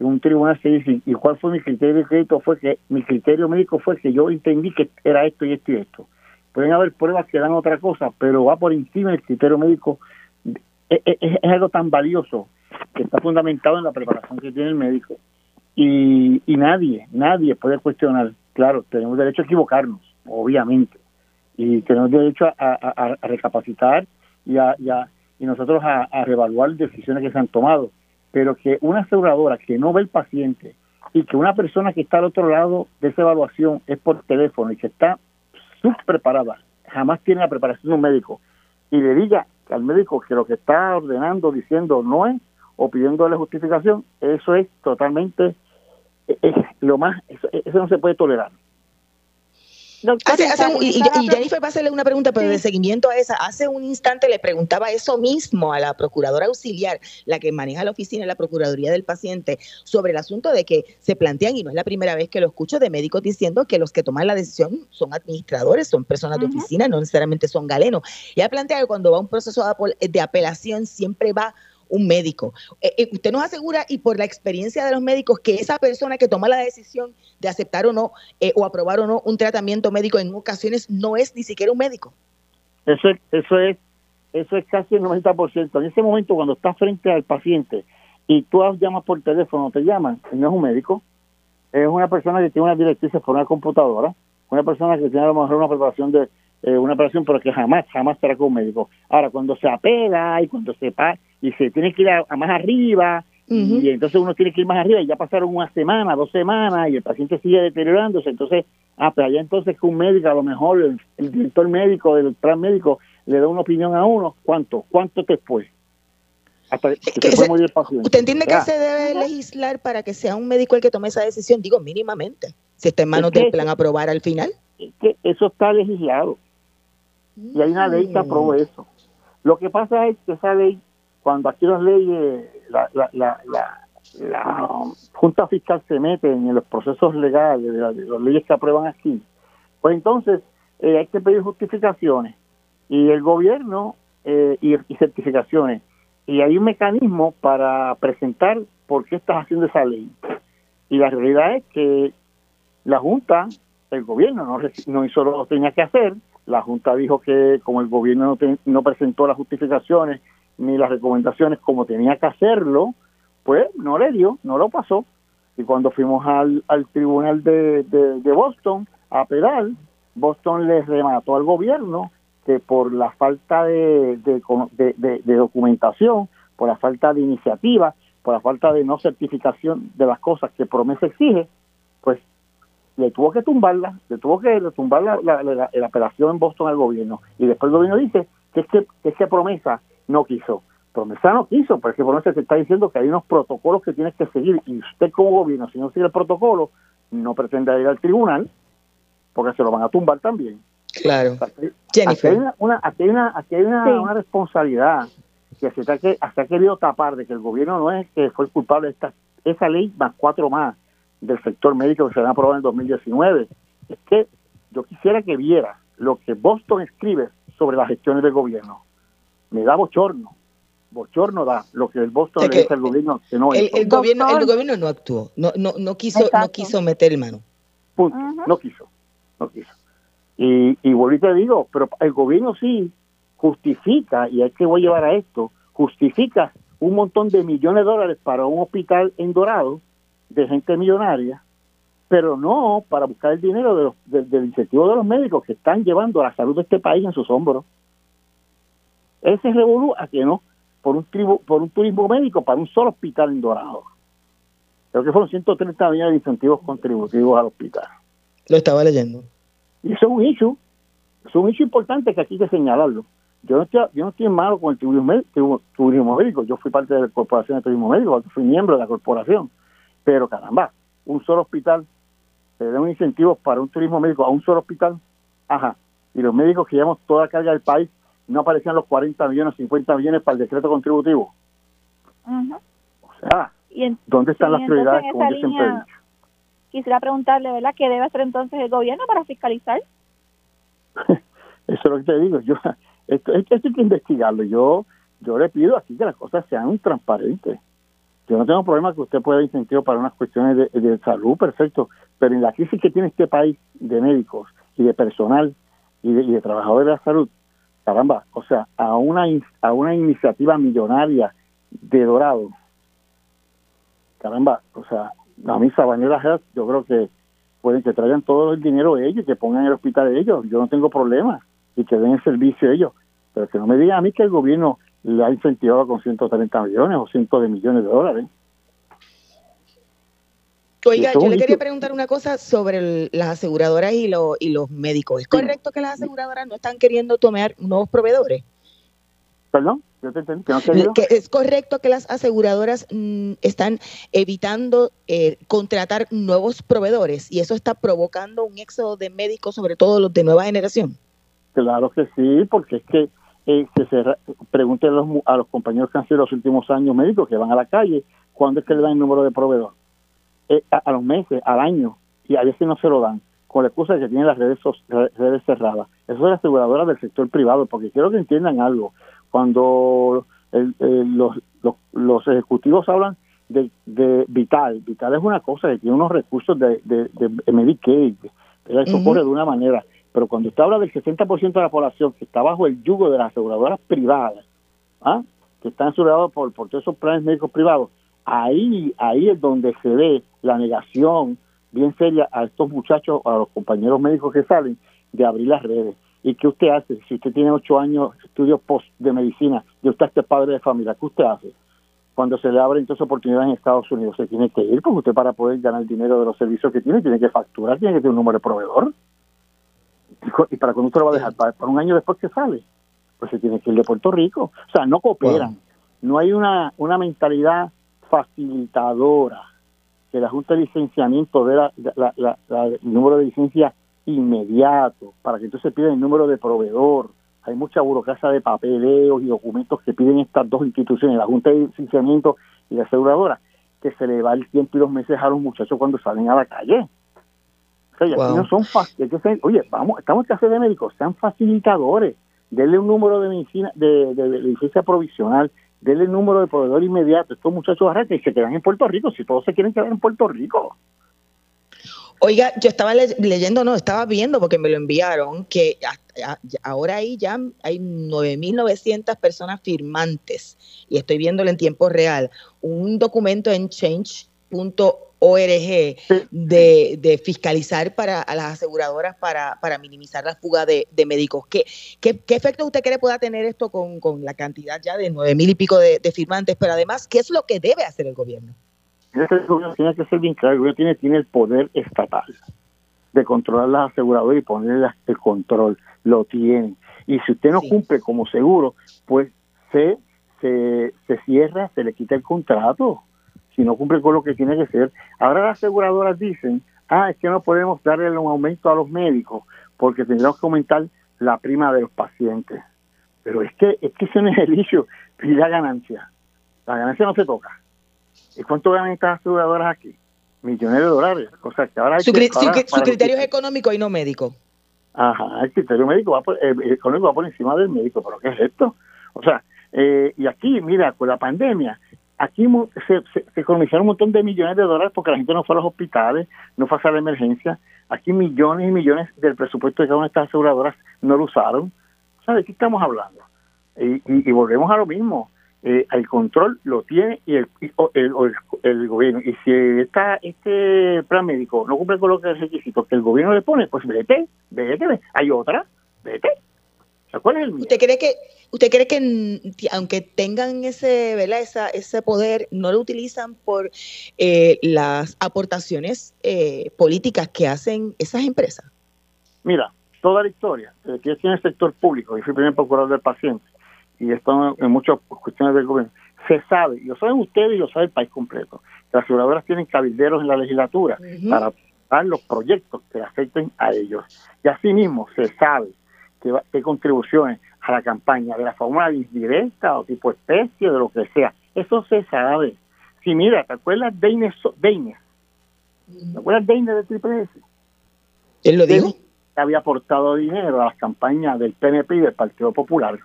y un tribunal se dice, ¿y cuál fue mi criterio crédito? Fue que mi criterio médico fue que yo entendí que era esto y esto y esto. Pueden haber pruebas que dan otra cosa, pero va por encima del criterio médico. Es, es- es algo tan valioso que está fundamentado en la preparación que tiene el médico. Y, y nadie, nadie puede cuestionar. Claro, tenemos derecho a equivocarnos, obviamente. Y tenemos derecho a, recapacitar y, a, y, nosotros a, a reevaluar decisiones que se han tomado. Pero que una aseguradora que no ve el paciente y que una persona que está al otro lado de esa evaluación es por teléfono y que está subpreparada, jamás tiene la preparación de un médico, y le diga al médico que lo que está ordenando, diciendo no es, o pidiéndole justificación, eso es totalmente, es, es lo más, eso, eso no se puede tolerar. Doctor, Hace- hace un- y, y- Jennifer va a hacerle una pregunta, pero Sí. de seguimiento a esa. Hace un instante le preguntaba eso mismo a la procuradora auxiliar, la que maneja la oficina de la Procuraduría del Paciente, sobre el asunto de que se plantean, y no es la primera vez que lo escucho, de médicos diciendo que los que toman la decisión son administradores, son personas de oficina, no necesariamente son galenos. Ella plantea que cuando va un proceso de apelación siempre va un médico. Eh, eh, usted nos asegura, y por la experiencia de los médicos, que esa persona que toma la decisión de aceptar o no, eh, o aprobar o no un tratamiento médico en ocasiones no es ni siquiera un médico. Eso es, eso es, eso es casi el 90%. En ese momento, cuando estás frente al paciente y tú llamas por teléfono, te llaman, no es un médico, es una persona que tiene una directrices por una computadora, una persona que tiene a lo mejor una preparación de eh, una operación, pero que jamás, jamás será con un médico. Ahora, cuando se apela y cuando se pa y se tiene que ir a, a más arriba, y entonces uno tiene que ir más arriba y ya pasaron una semana, dos semanas y el paciente sigue deteriorándose, entonces, ah, pero allá entonces que un médico, a lo mejor el, el director médico del plan médico le da una opinión a uno, ¿cuánto? ¿Cuánto después? Hasta que se puede morir el paciente. ¿Usted entiende que se debe legislar para que sea un médico el que tome esa decisión? Digo, mínimamente. Si está en manos Es que- del plan aprobar al final. Es que eso está legislado y hay una ley que aprobó eso. Lo que pasa es que esa ley, cuando aquí las leyes, la, la, la, la, Junta Fiscal se mete en los procesos legales de, la- de las leyes que aprueban aquí, pues entonces eh, hay que pedir justificaciones y el gobierno eh, y, certificaciones. Y hay un mecanismo para presentar por qué estás haciendo esa ley. Y la realidad es que la Junta, el gobierno no, no hizo lo que tenía que hacer. La Junta dijo que como el gobierno no presentó las justificaciones ni las recomendaciones como tenía que hacerlo, pues no le dio, no lo pasó. Y cuando fuimos al, al tribunal de, de, Boston a apelar, Boston le remató al gobierno que por la falta de, de, de- documentación, por la falta de iniciativa, por la falta de no certificación de las cosas que promesa exige, pues le tuvo que tumbarla, le tuvo que tumbar la, la, la, apelación en Boston al gobierno. Y después el gobierno dice que es que, que, que promesa no quiso. Promesa no quiso, porque promesa se está diciendo que hay unos protocolos que tienes que seguir y usted como gobierno, si no sigue el protocolo, no pretende ir al tribunal, porque se lo van a tumbar también. Claro. Aquí, hay una, aquí hay una, aquí hay una, una responsabilidad que se, está, que se ha querido tapar de que el gobierno no es que fue culpable de esta, esa ley más cuatro más del sector médico que se van a aprobar en el 2019. Es que yo quisiera que viera lo que Boston escribe sobre las gestiones del gobierno. Me da bochorno. Bochorno da lo que el Boston le dice al gobierno que no el, el gobierno el gobierno no actuó, no no no quiso no quiso meter mano. Punto. No quiso. No quiso. Y, y vuelvo y te digo, pero el gobierno sí justifica, y es que voy a llevar a esto, justifica un montón de millones de dólares para un hospital en Dorado de gente millonaria, pero no para buscar el dinero de los, del incentivo de los médicos que están llevando la salud de este país en sus hombros. Ese revolú a que no, por un, tribu, por un turismo médico para un solo hospital en Dorado. Creo que fueron 130 millones de incentivos contributivos al hospital. Lo estaba leyendo. Y eso es un hecho, es un hecho importante que aquí hay que señalarlo. Yo no estoy, yo no estoy malo con el turismo, turismo médico, yo fui parte de la Corporación de Turismo Médico, fui miembro de la corporación, pero caramba, un solo hospital, se da un incentivo para un turismo médico a un solo hospital, ajá, y los médicos que llevamos toda la carga del país, no aparecían los 40 millones, 50 millones para el decreto contributivo. O sea, ¿dónde están las prioridades? Como yo siempre quisiera preguntarle, ¿verdad? ¿Qué debe hacer entonces el gobierno para fiscalizar? Eso es lo que te digo. Yo, esto, esto, hay que investigarlo. Yo, yo le pido aquí que las cosas sean transparentes. Yo no tengo problema que usted pueda incentivo para unas cuestiones de, salud, perfecto, pero en la crisis que tiene este país de médicos y de personal y de, y de trabajadores de la salud, caramba, o sea, a una, a una iniciativa millonaria de Dorado, caramba, o sea, a mí Sabanera Health, yo creo que pueden que traigan todo el dinero ellos que pongan el hospital ellos. Yo no tengo problema y que den el servicio ellos. Pero que no me digan a mí que el gobierno le ha incentivado con 130 millones o cientos de millones de dólares. Oiga, yo le quería preguntar una cosa sobre las aseguradoras y, y los médicos. ¿Es correcto que las aseguradoras no están queriendo tomar nuevos proveedores? Perdón que es correcto que las aseguradoras mm, están evitando eh, contratar nuevos proveedores y eso está provocando un éxodo de médicos, sobre todo los de nueva generación. Claro que sí, porque es que eh, se, pregúntenle a los, a los compañeros que han sido los últimos años médicos que van a la calle, ¿cuándo es que le dan el número de proveedor? Eh, a, los meses, al año, y a veces no se lo dan, con la excusa de que tienen las redes, redes cerradas. Eso es la aseguradora del sector privado, porque quiero que entiendan algo cuando los, los, ejecutivos hablan de, de, Vital, Vital es una cosa que tiene unos recursos de, de, Medicaid, eso ocurre de una manera, pero cuando usted habla del 60% de la población que está bajo el yugo de las aseguradoras privadas, ¿ah? que están asegurados por, por todos esos planes médicos privados, ahí, ahí es donde se ve la negación bien seria a estos muchachos, a los compañeros médicos que salen, de abrir las redes. ¿Y qué usted hace? Si usted tiene ocho años de estudios post de medicina y usted es padre de familia, ¿qué usted hace? Cuando se le abren entonces oportunidades en Estados Unidos, se tiene que ir, porque usted para poder ganar el dinero de los servicios que tiene, tiene que facturar, tiene que tener un número de proveedor. Y para cuando usted lo va a dejar, para, un año después que sale, pues se tiene que ir de Puerto Rico. O sea, no cooperan. No hay una, una mentalidad facilitadora que la Junta de Licenciamiento dé la, el número de licencia inmediato, para que entonces pida el número de proveedor. Hay mucha burocracia de papeleos y documentos que piden estas dos instituciones, la Junta de Licenciamiento y la aseguradora, que se le va el tiempo y los meses a los muchachos cuando salen a la calle. O sea, no son fáciles. Oye, vamos, estamos en clase de médicos, sean facilitadores, denle un número de medicina, de, licencia provisional, denle el número de proveedor inmediato. Estos muchachos arrancan y se quedan en Puerto Rico, si todos se quieren quedar en Puerto Rico. Oiga, yo estaba leyendo, no, estaba viendo porque me lo enviaron, que ahora ahí ya hay 9.900 personas firmantes y estoy viéndolo en tiempo real. Un documento en change.org de, de, fiscalizar para a las aseguradoras para, para minimizar la fuga de, médicos. ¿Qué, ¿Qué, efecto usted cree pueda tener esto con, con la cantidad ya de 9.000 y pico de firmantes? Pero además, ¿qué es lo que debe hacer el gobierno? el gobierno tiene que ser bien claro, el gobierno tiene, tiene el poder estatal. de controlar las aseguradoras y ponerle el control. Lo tienen. Y si usted no cumple como seguro, pues se, se, se cierra, se le quita el contrato. Si no cumple con lo que tiene que ser. Ahora las aseguradoras dicen, ah, es que no podemos darle un aumento a los médicos porque tendremos que aumentar la prima de los pacientes. Pero es que, es que ese no es el issue, y la ganancia. La ganancia no se toca. ¿Y cuánto ganan estas aseguradoras aquí? Millones de dólares. O sea, que ahora su, criterio es económico y no médico. Ajá, el criterio médico va por, el económico va por encima del médico, pero ¿qué es esto? O sea, eh, y aquí, mira, con la pandemia, aquí se, se, economizaron un montón de millones de dólares porque la gente no fue a los hospitales, no fue a la emergencia. Aquí millones y millones del presupuesto de cada una de estas aseguradoras no lo usaron. ¿Sabes de qué estamos hablando? Y, volvemos a lo mismo eh, el control lo tiene y el, el, gobierno. Y si está este plan médico no cumple con los requisitos que el gobierno le pone, pues vete, vete, hay otra, vete. ¿Cuál es el ¿Usted cree que usted cree que aunque tengan ese, ¿verdad? Esa, ese poder, no lo utilizan por eh, las aportaciones eh, políticas que hacen esas empresas? Mira, toda la historia, que es en el sector público, y fui primer procurador del paciente, y esto en muchas cuestiones del gobierno, se sabe, y lo saben ustedes y lo sabe el país completo, que las aseguradoras tienen cabilderos en la legislatura para dar los proyectos que afecten a ellos. Y asimismo se sabe que, qué contribuciones a la campaña de la fórmula indirecta o tipo especie, de lo que sea. Eso se sabe. Si mira, ¿te acuerdas de Inés? De ¿Te acuerdas de Inés de Triple S? ¿Él lo dijo? Que había aportado dinero a las campañas del PNP y del Partido Popular.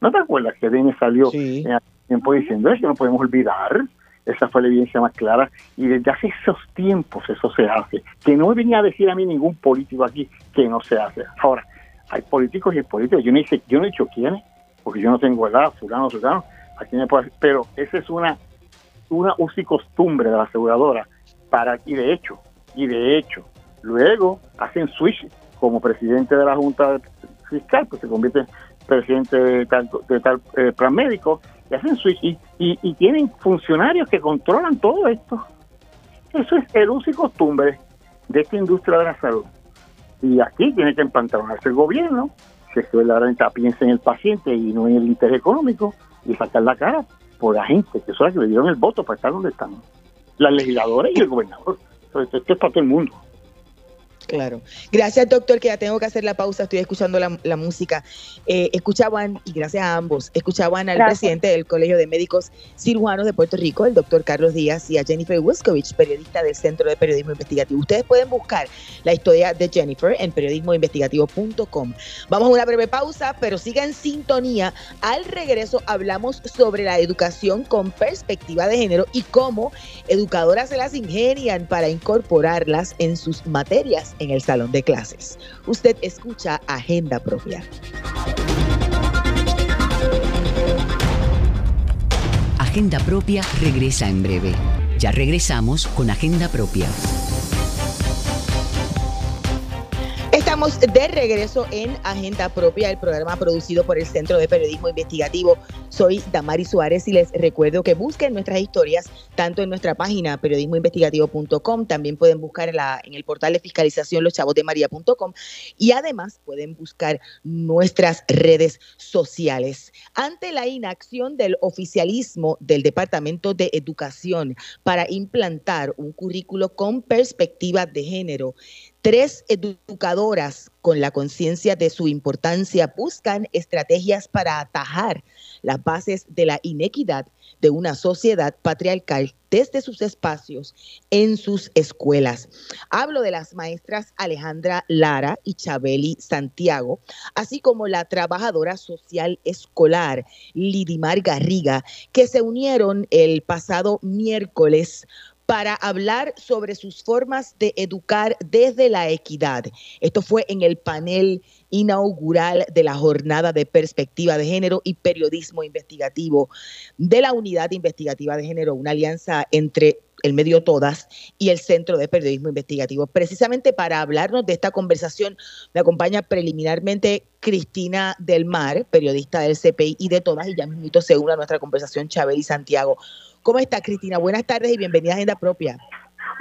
¿No te acuerdas que Denis salió en tiempo diciendo eso? No podemos olvidar. Esa fue la evidencia más clara. Y desde hace esos tiempos eso se hace. Que no me venía a decir a mí ningún político aquí que no se hace. Ahora, hay políticos y políticos. Yo no, yo no he dicho quiénes, porque yo no tengo edad, fulano, fulano. Me puede, pero esa es una, una uso y costumbre de la aseguradora. Para, y de hecho, y de hecho, luego hacen switch como presidente de la Junta Fiscal, pues se convierte presidente de tal, de tal eh, plan médico, y hacen switch y, y, tienen funcionarios que controlan todo esto. Eso es el uso y costumbre de esta industria de la salud. Y aquí tiene que empantalonarse el gobierno, que verdaderamente piensa en el paciente y no en el interés económico, y sacar la cara por la gente, que son las que le dieron el voto para estar donde están. Las legisladoras y el gobernador. esto es para todo el mundo. Claro. Gracias, doctor, que ya tengo que hacer la pausa. Estoy escuchando la, música. Eh, escuchaban, y gracias a ambos, escuchaban al presidente del Colegio de Médicos Cirujanos de Puerto Rico, el doctor Carlos Díaz, y a Jennifer Wiskovich, periodista del Centro de Periodismo Investigativo. Ustedes pueden buscar la historia de Jennifer en periodismoinvestigativo.com. Vamos a una breve pausa, pero siga en sintonía. Al regreso hablamos sobre la educación con perspectiva de género y cómo educadoras se las ingenian para incorporarlas en sus materias en el salón de clases. Usted escucha Agenda Propia. Agenda Propia regresa en breve. Ya regresamos con Agenda Propia. De regreso en Agenda Propia, el programa producido por el Centro de Periodismo Investigativo. Soy Damari Suárez y les recuerdo que busquen nuestras historias tanto en nuestra página periodismoinvestigativo.com, también pueden buscar en el portal de fiscalización loschavosdemaria.com y además pueden buscar nuestras redes sociales. Ante la inacción del oficialismo del Departamento de Educación para implantar un currículo con perspectiva de género, Tres educadoras con la conciencia de su importancia buscan estrategias para atajar las bases de la inequidad de una sociedad patriarcal desde sus espacios en sus escuelas. Hablo de las maestras Alejandra Lara y Chabeli Santiago, así como la trabajadora social escolar Lidimar Garriga, que se unieron el pasado miércoles para hablar sobre sus formas de educar desde la equidad. Esto fue en el panel inaugural de la jornada de perspectiva de género y periodismo investigativo de la Unidad Investigativa de Género, una alianza entre el medio Todas y el Centro de Periodismo Investigativo. Precisamente para hablarnos de esta conversación, me acompaña preliminarmente Cristina Del Mar, periodista del CPI y de Todas, y ya mismo se une a nuestra conversación Chabel y Santiago. ¿Cómo está Cristina? Buenas tardes y bienvenida a Agenda Propia.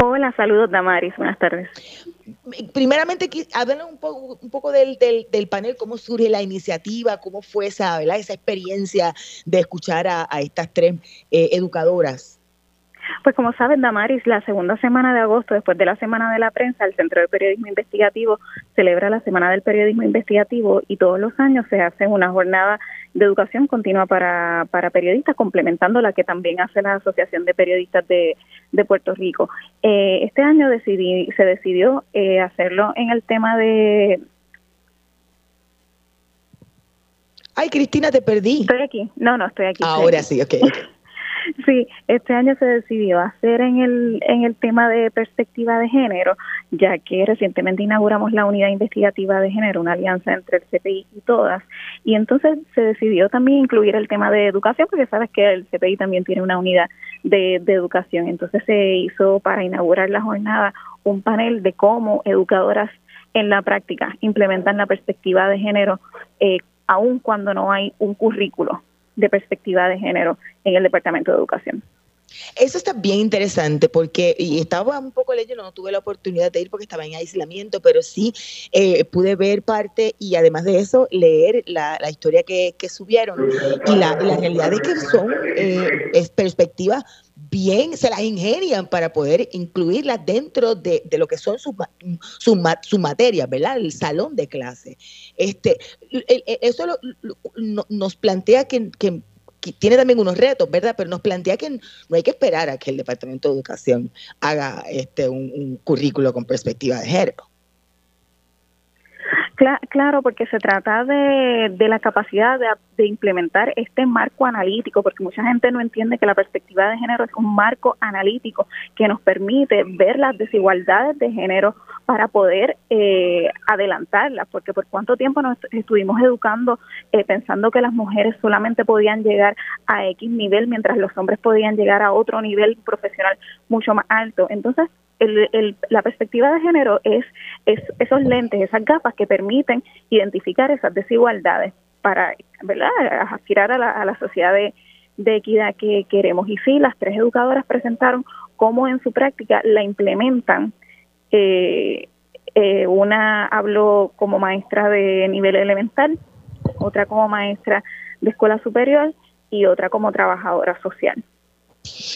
Hola, saludos Damaris, buenas tardes. primeramente, háblanos un poco, un poco del, del, panel, cómo surge la iniciativa, cómo fue esa, ¿verdad? esa experiencia de escuchar a, estas tres eh, educadoras. Pues como saben, Damaris, la segunda semana de agosto, después de la Semana de la Prensa, el Centro de Periodismo Investigativo celebra la Semana del Periodismo Investigativo y todos los años se hace una jornada de educación continua para, para periodistas, complementando la que también hace la Asociación de Periodistas de, de Puerto Rico. Eh, este año decidí, se decidió eh, hacerlo en el tema de... Ay, Cristina, te perdí. Estoy aquí. No, no, estoy aquí. Ahora sí, ok. Sí, este año se decidió hacer en el, en el tema de perspectiva de género, ya que recientemente inauguramos la unidad investigativa de género, una alianza entre el CPI y todas, y entonces se decidió también incluir el tema de educación, porque sabes que el CPI también tiene una unidad de, de educación, entonces se hizo para inaugurar la jornada un panel de cómo educadoras en la práctica implementan la perspectiva de género, eh, aun cuando no hay un currículo de perspectiva de género en el Departamento de Educación. Eso está bien interesante porque, y estaba un poco leyendo, no tuve la oportunidad de ir porque estaba en aislamiento, pero sí eh, pude ver parte y además de eso leer la, historia que, subieron. Y la, realidad es que son eh, perspectivas bien, se las ingenian para poder incluirlas dentro de, lo que son sus su, su materias, ¿verdad? El salón de clase. Este, eso nos plantea que, tiene también unos retos, ¿verdad? Pero nos plantea que no hay que esperar a que el Departamento de Educación haga este un, un currículo con perspectiva de género. Claro, porque se trata de, de la capacidad de, implementar este marco analítico, porque mucha gente no entiende que la perspectiva de género es un marco analítico que nos permite ver las desigualdades de género para poder eh, adelantarlas, porque por cuánto tiempo nos estuvimos educando eh, pensando que las mujeres solamente podían llegar a X nivel, mientras los hombres podían llegar a otro nivel profesional mucho más alto. Entonces, el, la perspectiva de género es, esos lentes, esas gafas que permiten identificar esas desigualdades para aspirar a la, a la sociedad de, equidad que queremos. Y sí, las tres educadoras presentaron cómo en su práctica la implementan. Eh, eh, una habló como maestra de nivel elemental, otra como maestra de escuela superior y otra como trabajadora social.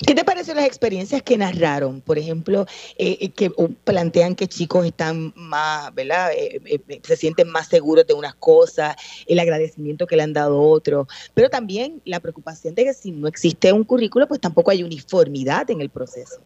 ¿Qué te parecen las experiencias que narraron? Por ejemplo, eh, eh, que plantean que chicos están más, ¿verdad? Eh, se sienten más seguros de unas cosas, el agradecimiento que le han dado otros, pero también la preocupación de que si no existe un currículo, pues tampoco hay uniformidad en el proceso.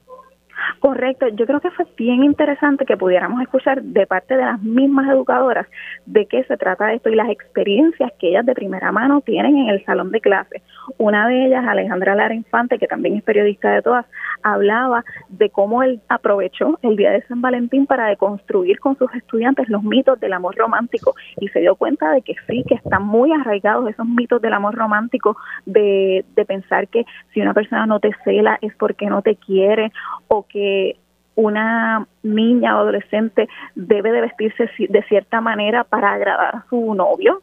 Correcto, yo creo que fue bien interesante que pudiéramos escuchar de parte de las mismas educadoras de qué se trata esto y las experiencias que ellas de primera mano tienen en el salón de clase. Una de ellas, Alejandra Lara Infante, que también es periodista de todas, hablaba de cómo él aprovechó el día de San Valentín para deconstruir con sus estudiantes los mitos del amor romántico y se dio cuenta de que sí, que están muy arraigados esos mitos del amor romántico, de, de pensar que si una persona no te cela es porque no te quiere o que una niña o adolescente debe de vestirse de cierta manera para agradar a su novio.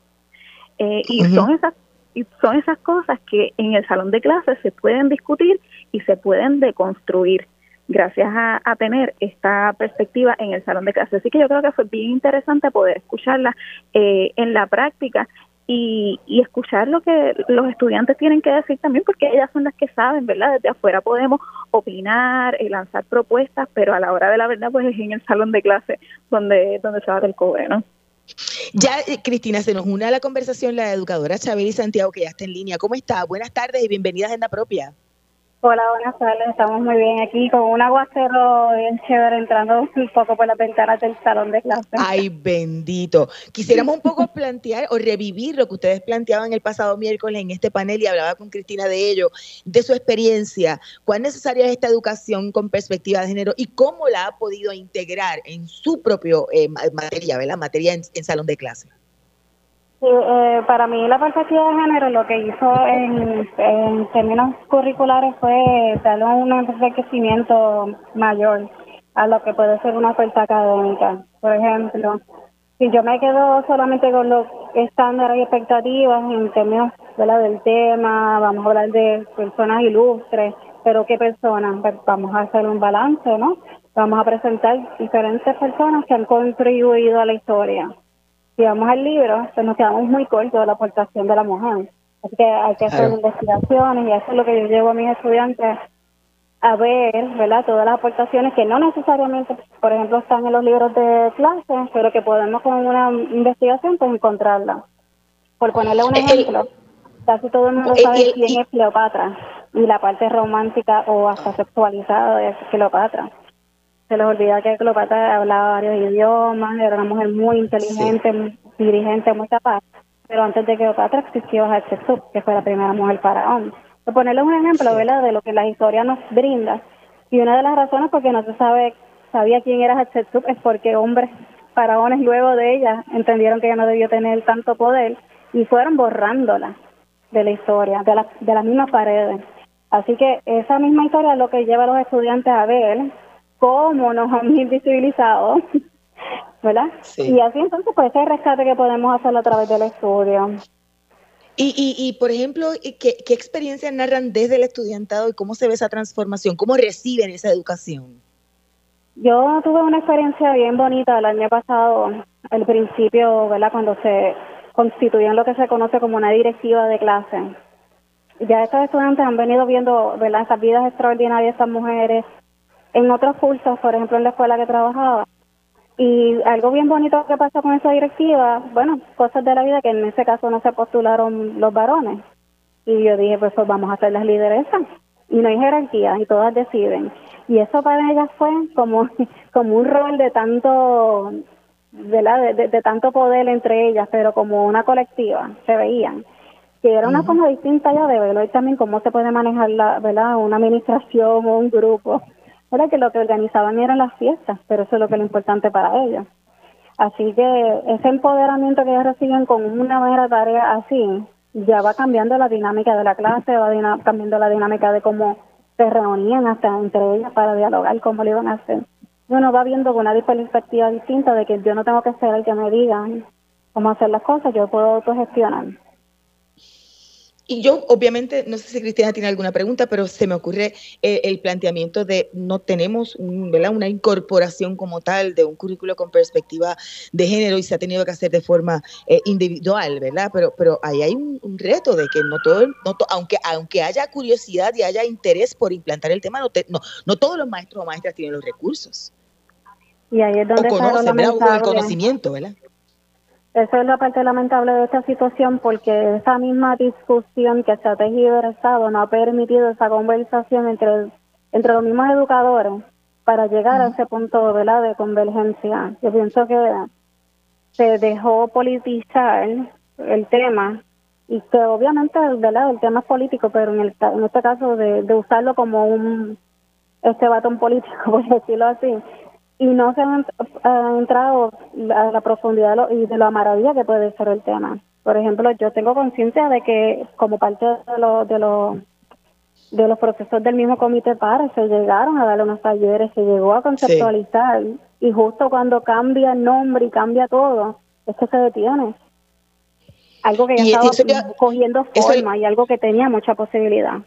Eh, y son esas y son esas cosas que en el salón de clases se pueden discutir y se pueden deconstruir gracias a, tener esta perspectiva en el salón de clases. Así que yo creo que fue bien interesante poder escucharla eh, en la práctica y, y escuchar lo que los estudiantes tienen que decir también, porque ellas son las que saben, ¿verdad? Desde afuera podemos opinar, y lanzar propuestas, pero a la hora de la verdad, pues es en el salón de clase donde, donde se va el cobre, ¿no? Ya, eh, Cristina, se nos une a la conversación la educadora Chabeli Santiago, que ya está en línea. ¿Cómo está? Buenas tardes y bienvenida a Agenda Propia. Hola, buenas tardes. Estamos muy bien aquí con un aguacero bien chévere entrando un poco por las ventanas del salón de clase. Ay, bendito. Quisiéramos un poco plantear o revivir lo que ustedes planteaban el pasado miércoles en este panel y hablaba con Cristina de ello, de su experiencia, cuán necesaria es esta educación con perspectiva de género y cómo la ha podido integrar en su propio eh, materia, ¿verdad? Materia en salón de clase. Eh, para mí la perspectiva de género lo que hizo en, términos curriculares fue darle un enriquecimiento mayor a lo que puede ser una oferta académica. Por ejemplo, si yo me quedo solamente con los estándares y expectativas en términos del tema, vamos a hablar de personas ilustres, pero ¿qué personas? Pues vamos a hacer un balance, ¿no? Vamos a presentar diferentes personas que han contribuido a la historia. Si vamos al libro, pues nos quedamos muy cortos de la aportación de la mujer. Así que hay que hacer investigaciones y eso es lo que yo llevo a mis estudiantes a ver, ¿verdad? Todas las aportaciones que no necesariamente, por ejemplo, están en los libros de clase, pero que podemos con una investigación pues encontrarla. Por ponerle un ejemplo, casi todo el mundo sabe quién es Cleopatra y la parte romántica o hasta sexualizada de Cleopatra. Se les olvida que Cleopatra hablaba varios idiomas, era una mujer muy inteligente, dirigente, muy capaz. Pero antes de Cleopatra existió Hatshepsut, que fue la primera mujer faraón. Por ponerles un ejemplo, ¿verdad? De lo que la historia nos brinda. Y una de las razones por no se sabe, sabía quién era Hatshepsut es porque hombres faraones luego de ella entendieron que ella no debió tener tanto poder y fueron borrándola de la historia, de, la, de las mismas paredes. Así que esa misma historia es lo que lleva a los estudiantes a ver cómo nos han invisibilizado, ¿verdad? Y así entonces, pues ese rescate que podemos hacerlo a través del estudio. Y, y, y, por ejemplo, ¿qué, ¿qué experiencias narran desde el estudiantado y cómo se ve esa transformación? ¿Cómo reciben esa educación? Yo tuve una experiencia bien bonita el año pasado, al principio, ¿verdad? Cuando se constituyó lo que se conoce como una directiva de clase. Ya estos estudiantes han venido viendo, ¿verdad? Esas vidas extraordinarias de estas mujeres en otros cursos, por ejemplo, en la escuela que trabajaba y algo bien bonito que pasó con esa directiva, bueno, cosas de la vida que en ese caso no se postularon los varones. Y yo dije, pues, pues vamos a hacer las lideresas. Y no hay jerarquía y todas deciden. Y eso para ellas fue como, como un rol de tanto, de, de, de, tanto poder entre ellas, pero como una colectiva, se veían. Que era una forma distinta ya de verlo y también cómo se puede manejar la, ¿verdad? una administración o un grupo era que lo que organizaban eran las fiestas, pero eso es lo que es lo importante para ellos. Así que ese empoderamiento que ellos reciben con una mera tarea así, ya va cambiando la dinámica de la clase, va cambiando la dinámica de cómo se reunían hasta entre ellas para dialogar cómo lo iban a hacer. Uno va viendo con una perspectiva distinta de que yo no tengo que ser el que me digan cómo hacer las cosas, yo puedo autogestionar. Y yo, obviamente, no sé si Cristiana tiene alguna pregunta, pero se me ocurre eh, el planteamiento de no tenemos ¿verdad? una incorporación como tal de un currículo con perspectiva de género y se ha tenido que hacer de forma eh, individual, ¿verdad? Pero, pero ahí hay un, reto de que no todo, no aunque, aunque haya curiosidad y haya interés por implantar el tema, no, no, no todos los maestros o maestras tienen los recursos. Y ahí es donde o conocen, O el conocimiento, ¿verdad? Eso es la parte lamentable de esta situación porque esa misma discusión que se ha tejido el Estado no ha permitido esa conversación entre, entre los mismos educadores para llegar a ese punto ¿verdad? de convergencia. Yo pienso que se dejó politizar el tema y que obviamente ¿verdad? el tema es político, pero en, el, en este caso de, de usarlo como un este batón político, por decirlo así, y no se han entrado a la profundidad y de la maravilla que puede ser el tema. Por ejemplo, yo tengo conciencia de que como parte de los de los de los procesos del mismo comité PAR se llegaron a darle unos talleres, se llegó a conceptualizar y justo cuando cambia el nombre y cambia todo, es que se detiene. Algo que ya estaba cogiendo forma y algo que tenía mucha posibilidad.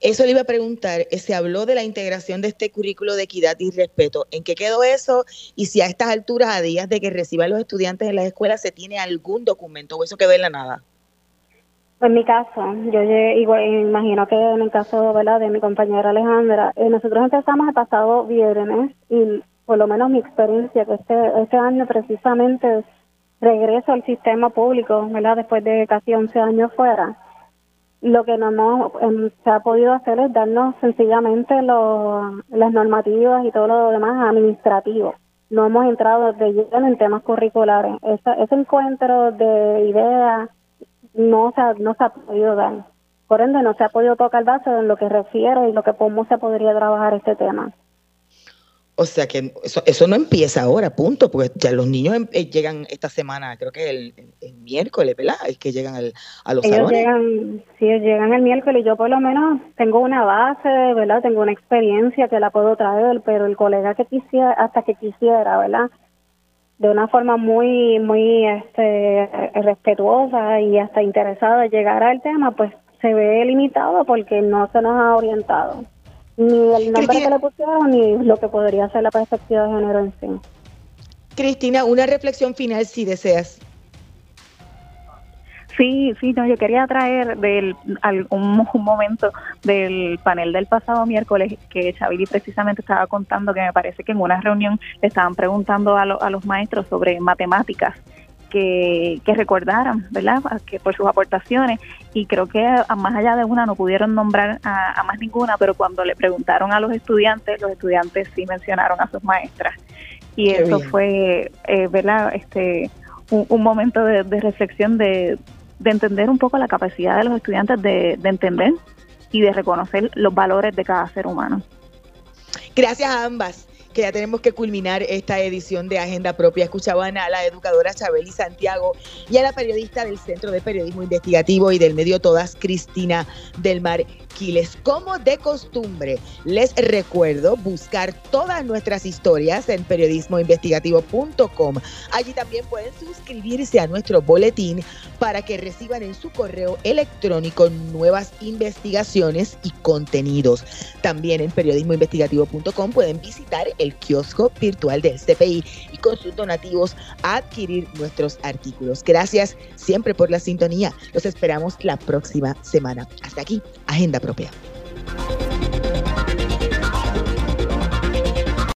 Eso le iba a preguntar, eh, se habló de la integración de este currículo de equidad y respeto. ¿En qué quedó eso? Y si a estas alturas, a días de que reciban los estudiantes en las escuelas, se tiene algún documento o eso quedó en la nada. En mi caso, yo igual, imagino que en el caso ¿verdad? de mi compañera Alejandra, eh, nosotros empezamos el pasado viernes y por lo menos mi experiencia, que este, este año precisamente regreso al sistema público, ¿verdad? después de casi 11 años fuera lo que no hemos, em, se ha podido hacer es darnos sencillamente las normativas y todo lo demás administrativo. No hemos entrado de lleno en temas curriculares. ese encuentro de ideas no se, ha, no se ha podido dar. Por ende, no se ha podido tocar base en lo que refiere y lo que cómo se podría trabajar este tema. O sea que eso, eso no empieza ahora, punto, porque ya los niños em, eh, llegan esta semana, creo que el, el, miércoles, ¿verdad? Es que llegan al, a los ellos Llegan, sí, llegan el miércoles. Yo por lo menos tengo una base, ¿verdad? Tengo una experiencia que la puedo traer, pero el colega que quisiera, hasta que quisiera, ¿verdad? De una forma muy, muy este, respetuosa y hasta interesada llegar al tema, pues se ve limitado porque no se nos ha orientado. Ni el nombre que le pusieron ni lo que podría ser la perspectiva de género en sí. Cristina, una reflexión final si deseas. Sí, sí, no, yo quería traer del algún un momento del panel del pasado miércoles que Chavili precisamente estaba contando que me parece que en una reunión le estaban preguntando a, a los maestros sobre matemáticas que, que, recordaran, ¿verdad? Que por sus aportaciones y creo que a más allá de una no pudieron nombrar a, más ninguna, pero cuando le preguntaron a los estudiantes, los estudiantes sí mencionaron a sus maestras y eso fue, eh, ¿verdad? Este un, momento de reflexión de, de entender un poco la capacidad de los estudiantes de, entender y de reconocer los valores de cada ser humano. Gracias a ambas que ya tenemos que culminar esta edición de Agenda Propia. Escuchaban a la educadora Chabeli Santiago y a la periodista del Centro de Periodismo Investigativo y del Medio Todas, Cristina del Mar como de costumbre, les recuerdo buscar todas nuestras historias en periodismoinvestigativo.com. Allí también pueden suscribirse a nuestro boletín para que reciban en su correo electrónico nuevas investigaciones y contenidos. También en periodismoinvestigativo.com pueden visitar el kiosco virtual del CPI y con sus donativos adquirir nuestros artículos. Gracias siempre por la sintonía. Los esperamos la próxima semana. Hasta aquí, Agenda propia.